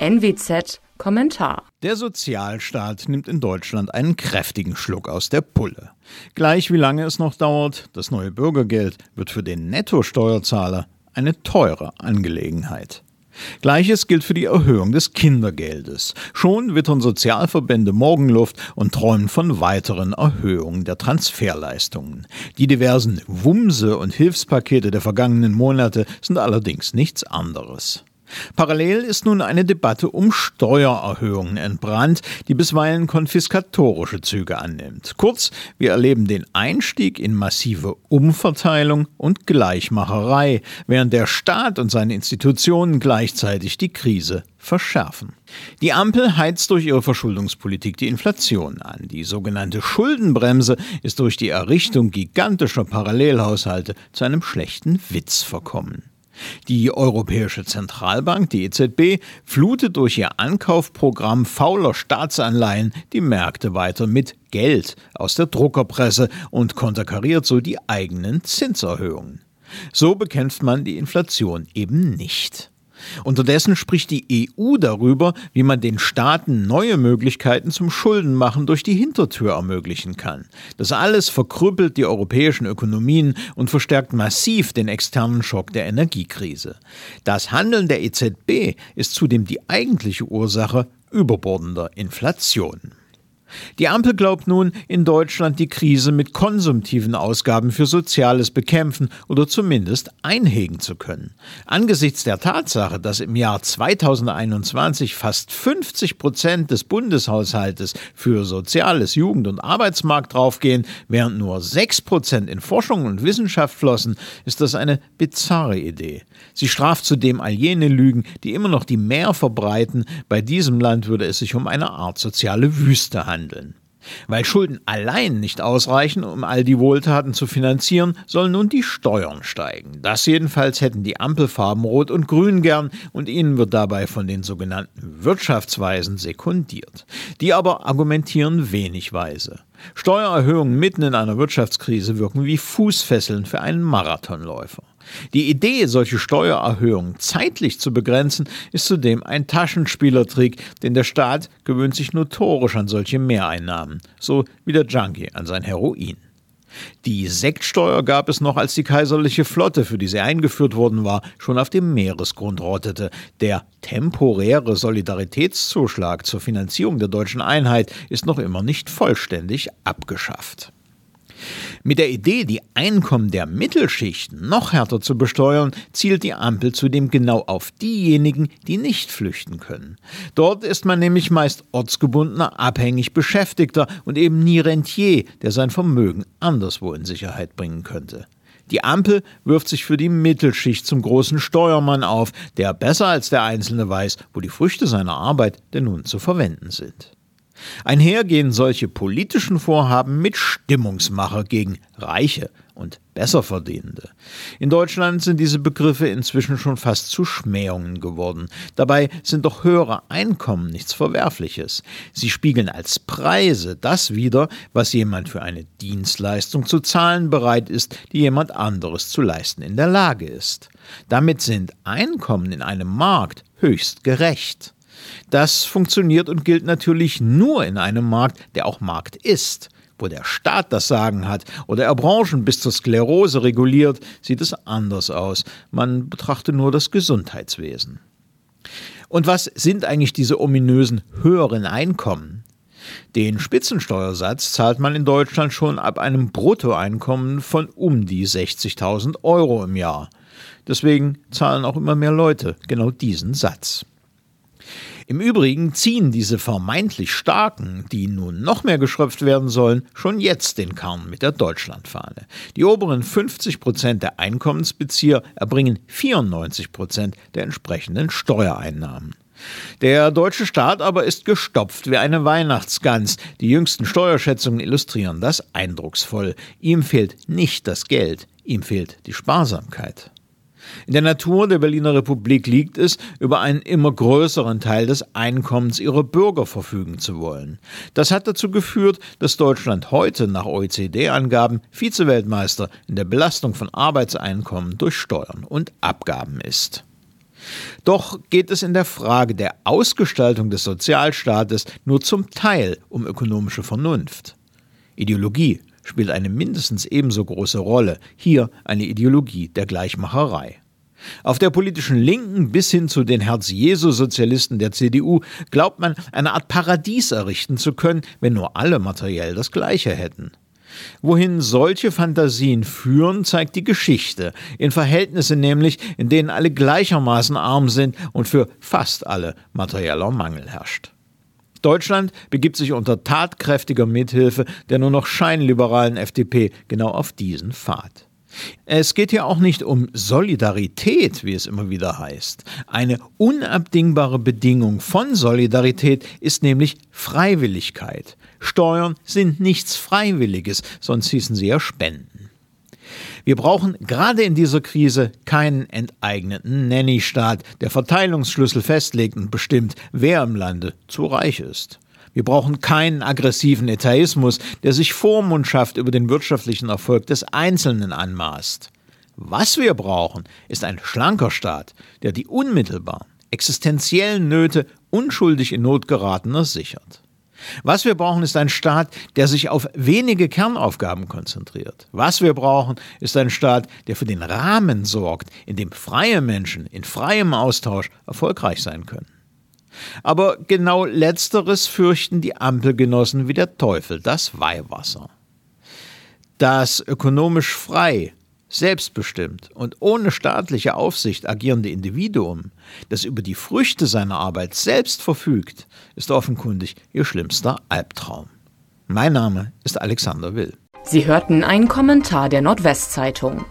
NWZ Kommentar. Der Sozialstaat nimmt in Deutschland einen kräftigen Schluck aus der Pulle. Gleich wie lange es noch dauert, das neue Bürgergeld wird für den Nettosteuerzahler eine teure Angelegenheit. Gleiches gilt für die Erhöhung des Kindergeldes. Schon wittern Sozialverbände Morgenluft und träumen von weiteren Erhöhungen der Transferleistungen. Die diversen Wumse und Hilfspakete der vergangenen Monate sind allerdings nichts anderes. Parallel ist nun eine Debatte um Steuererhöhungen entbrannt, die bisweilen konfiskatorische Züge annimmt. Kurz, wir erleben den Einstieg in massive Umverteilung und Gleichmacherei, während der Staat und seine Institutionen gleichzeitig die Krise verschärfen. Die Ampel heizt durch ihre Verschuldungspolitik die Inflation an. Die sogenannte Schuldenbremse ist durch die Errichtung gigantischer Parallelhaushalte zu einem schlechten Witz verkommen. Die Europäische Zentralbank, die EZB, flutet durch ihr Ankaufprogramm fauler Staatsanleihen die Märkte weiter mit Geld aus der Druckerpresse und konterkariert so die eigenen Zinserhöhungen. So bekämpft man die Inflation eben nicht. Unterdessen spricht die EU darüber, wie man den Staaten neue Möglichkeiten zum Schuldenmachen durch die Hintertür ermöglichen kann. Das alles verkrüppelt die europäischen Ökonomien und verstärkt massiv den externen Schock der Energiekrise. Das Handeln der EZB ist zudem die eigentliche Ursache überbordender Inflation. Die Ampel glaubt nun, in Deutschland die Krise mit konsumtiven Ausgaben für Soziales bekämpfen oder zumindest einhegen zu können. Angesichts der Tatsache, dass im Jahr 2021 fast 50 Prozent des Bundeshaushaltes für Soziales, Jugend und Arbeitsmarkt draufgehen, während nur 6 Prozent in Forschung und Wissenschaft flossen, ist das eine bizarre Idee. Sie straft zudem all jene Lügen, die immer noch die Mehr verbreiten, bei diesem Land würde es sich um eine Art soziale Wüste handeln handeln. Weil Schulden allein nicht ausreichen, um all die Wohltaten zu finanzieren, sollen nun die Steuern steigen. Das jedenfalls hätten die Ampelfarben Rot und Grün gern und ihnen wird dabei von den sogenannten Wirtschaftsweisen sekundiert. Die aber argumentieren wenig weise. Steuererhöhungen mitten in einer Wirtschaftskrise wirken wie Fußfesseln für einen Marathonläufer. Die Idee, solche Steuererhöhungen zeitlich zu begrenzen, ist zudem ein Taschenspielertrick, denn der Staat gewöhnt sich notorisch an solche Mehreinnahmen, so wie der Junkie an sein Heroin. Die Sektsteuer gab es noch, als die kaiserliche Flotte, für die sie eingeführt worden war, schon auf dem Meeresgrund rottete. Der temporäre Solidaritätszuschlag zur Finanzierung der deutschen Einheit ist noch immer nicht vollständig abgeschafft. Mit der Idee, die Einkommen der Mittelschichten noch härter zu besteuern, zielt die Ampel zudem genau auf diejenigen, die nicht flüchten können. Dort ist man nämlich meist ortsgebundener, abhängig Beschäftigter und eben nie Rentier, der sein Vermögen anderswo in Sicherheit bringen könnte. Die Ampel wirft sich für die Mittelschicht zum großen Steuermann auf, der besser als der Einzelne weiß, wo die Früchte seiner Arbeit denn nun zu verwenden sind. Einher gehen solche politischen Vorhaben mit Stimmungsmacher gegen Reiche und Besserverdienende. In Deutschland sind diese Begriffe inzwischen schon fast zu Schmähungen geworden. Dabei sind doch höhere Einkommen nichts Verwerfliches. Sie spiegeln als Preise das wider, was jemand für eine Dienstleistung zu zahlen bereit ist, die jemand anderes zu leisten in der Lage ist. Damit sind Einkommen in einem Markt höchst gerecht. Das funktioniert und gilt natürlich nur in einem Markt, der auch Markt ist. Wo der Staat das Sagen hat oder er Branchen bis zur Sklerose reguliert, sieht es anders aus. Man betrachte nur das Gesundheitswesen. Und was sind eigentlich diese ominösen höheren Einkommen? Den Spitzensteuersatz zahlt man in Deutschland schon ab einem Bruttoeinkommen von um die 60.000 Euro im Jahr. Deswegen zahlen auch immer mehr Leute genau diesen Satz. Im Übrigen ziehen diese vermeintlich Starken, die nun noch mehr geschröpft werden sollen, schon jetzt den Karren mit der Deutschlandfahne. Die oberen 50 Prozent der Einkommensbezieher erbringen 94 Prozent der entsprechenden Steuereinnahmen. Der deutsche Staat aber ist gestopft wie eine Weihnachtsgans. Die jüngsten Steuerschätzungen illustrieren das eindrucksvoll. Ihm fehlt nicht das Geld, ihm fehlt die Sparsamkeit. In der Natur der Berliner Republik liegt es, über einen immer größeren Teil des Einkommens ihrer Bürger verfügen zu wollen. Das hat dazu geführt, dass Deutschland heute nach OECD-Angaben Vizeweltmeister in der Belastung von Arbeitseinkommen durch Steuern und Abgaben ist. Doch geht es in der Frage der Ausgestaltung des Sozialstaates nur zum Teil um ökonomische Vernunft. Ideologie spielt eine mindestens ebenso große Rolle, hier eine Ideologie der Gleichmacherei. Auf der politischen Linken bis hin zu den Herz-Jesu-Sozialisten der CDU glaubt man, eine Art Paradies errichten zu können, wenn nur alle materiell das Gleiche hätten. Wohin solche Fantasien führen, zeigt die Geschichte, in Verhältnisse nämlich, in denen alle gleichermaßen arm sind und für fast alle materieller Mangel herrscht. Deutschland begibt sich unter tatkräftiger Mithilfe der nur noch scheinliberalen FDP genau auf diesen Pfad. Es geht hier auch nicht um Solidarität, wie es immer wieder heißt. Eine unabdingbare Bedingung von Solidarität ist nämlich Freiwilligkeit. Steuern sind nichts Freiwilliges, sonst hießen sie ja Spenden. Wir brauchen gerade in dieser Krise keinen enteigneten Nanny-Staat, der Verteilungsschlüssel festlegt und bestimmt, wer im Lande zu reich ist. Wir brauchen keinen aggressiven Etaismus, der sich Vormundschaft über den wirtschaftlichen Erfolg des Einzelnen anmaßt. Was wir brauchen, ist ein schlanker Staat, der die unmittelbar existenziellen Nöte unschuldig in Not geratener sichert. Was wir brauchen, ist ein Staat, der sich auf wenige Kernaufgaben konzentriert. Was wir brauchen, ist ein Staat, der für den Rahmen sorgt, in dem freie Menschen in freiem Austausch erfolgreich sein können. Aber genau letzteres fürchten die Ampelgenossen wie der Teufel, das Weihwasser. Das ökonomisch frei, selbstbestimmt und ohne staatliche Aufsicht agierende Individuum, das über die Früchte seiner Arbeit selbst verfügt, ist offenkundig ihr schlimmster Albtraum. Mein Name ist Alexander Will. Sie hörten einen Kommentar der Nordwestzeitung.